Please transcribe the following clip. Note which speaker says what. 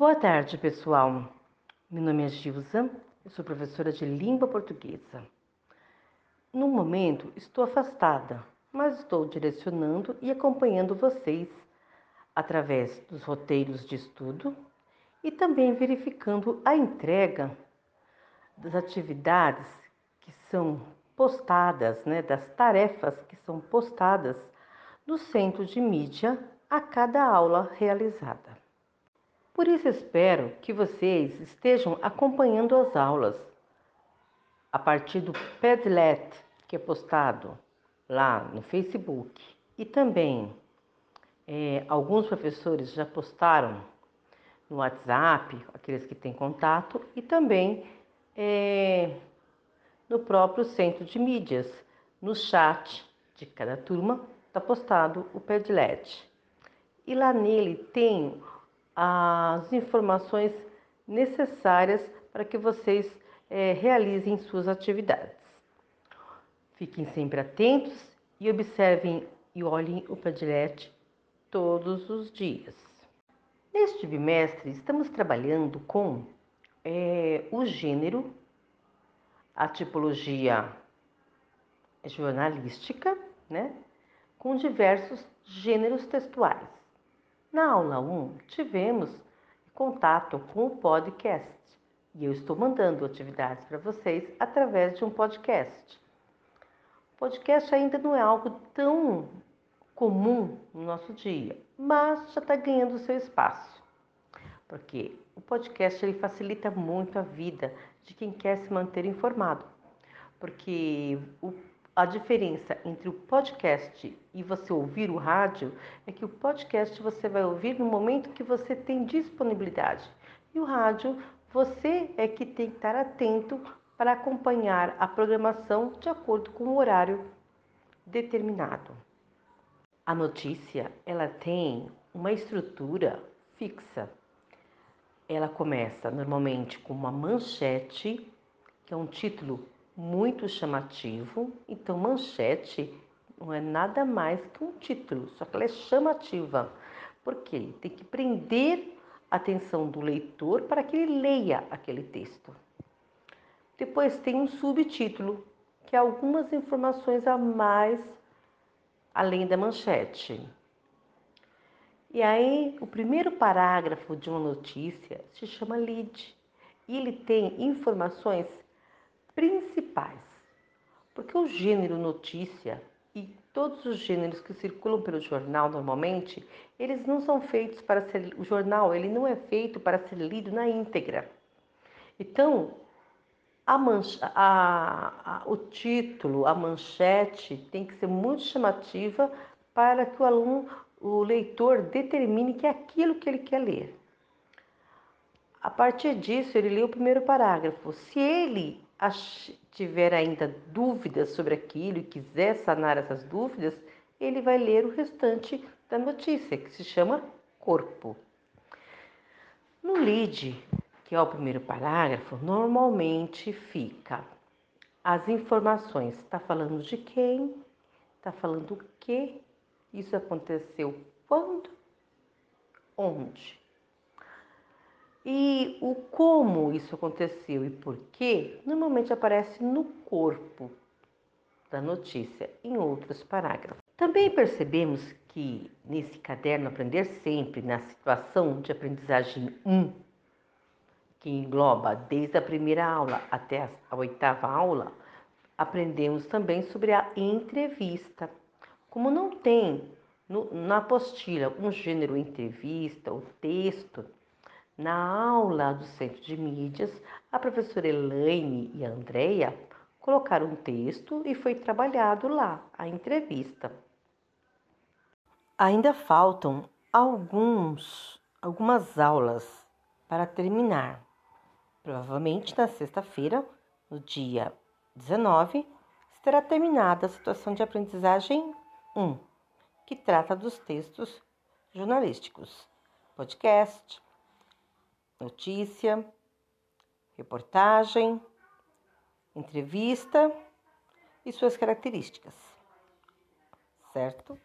Speaker 1: Boa tarde, pessoal. Meu nome é Gilza, eu sou professora de língua portuguesa. No momento, estou afastada, mas estou direcionando e acompanhando vocês através dos roteiros de estudo e também verificando a entrega das atividades que são postadas, né, das tarefas que são postadas no centro de mídia a cada aula realizada. Por isso espero que vocês estejam acompanhando as aulas a partir do Padlet que é postado lá no Facebook e também é, alguns professores já postaram no WhatsApp, aqueles que têm contato, e também é, no próprio centro de mídias, no chat de cada turma, está postado o Padlet. E lá nele tem as informações necessárias para que vocês é, realizem suas atividades. Fiquem sempre atentos e observem e olhem o Padlet todos os dias. Neste bimestre, estamos trabalhando com é, o gênero, a tipologia jornalística, né, com diversos gêneros textuais. Na aula 1, tivemos contato com o podcast e eu estou mandando atividades para vocês através de um podcast. O podcast ainda não é algo tão comum no nosso dia, mas já está ganhando seu espaço. Porque o podcast ele facilita muito a vida de quem quer se manter informado. Porque o, a diferença entre o podcast e você ouvir o rádio é que o podcast você vai ouvir no momento que você tem disponibilidade. E o rádio você é que tem que estar atento para acompanhar a programação de acordo com o horário determinado. A notícia, ela tem uma estrutura fixa. Ela começa normalmente com uma manchete, que é um título muito chamativo. Então, manchete não é nada mais que um título, só que ela é chamativa, porque tem que prender a atenção do leitor para que ele leia aquele texto. Depois tem um subtítulo, que é algumas informações a mais além da manchete. E aí, o primeiro parágrafo de uma notícia se chama lead e ele tem informações principais. Porque o gênero notícia e todos os gêneros que circulam pelo jornal normalmente, eles não são feitos para ser o jornal, ele não é feito para ser lido na íntegra. Então, a mancha, a, a, o título, a manchete tem que ser muito chamativa para que o aluno, o leitor, determine que é aquilo que ele quer ler. A partir disso, ele lê o primeiro parágrafo. Se ele tiver ainda dúvidas sobre aquilo e quiser sanar essas dúvidas, ele vai ler o restante da notícia, que se chama corpo. No lead, que é o primeiro parágrafo, normalmente fica as informações. Está falando de quem? Está falando o que? Isso aconteceu quando? Onde? E o como isso aconteceu e por quê normalmente aparece no corpo da notícia, em outros parágrafos. Também percebemos que nesse caderno Aprender Sempre, na situação de aprendizagem 1, que engloba desde a primeira aula até a oitava aula, aprendemos também sobre a entrevista. Como não tem no, na apostila um gênero entrevista, o texto, na aula do Centro de Mídias, a professora Elaine e a Andrea colocaram um texto e foi trabalhado lá a entrevista. Ainda faltam alguns algumas aulas para terminar. Provavelmente na sexta-feira, no dia 19, será terminada a situação de aprendizagem 1, que trata dos textos jornalísticos, podcast, notícia, reportagem, entrevista e suas características. Certo?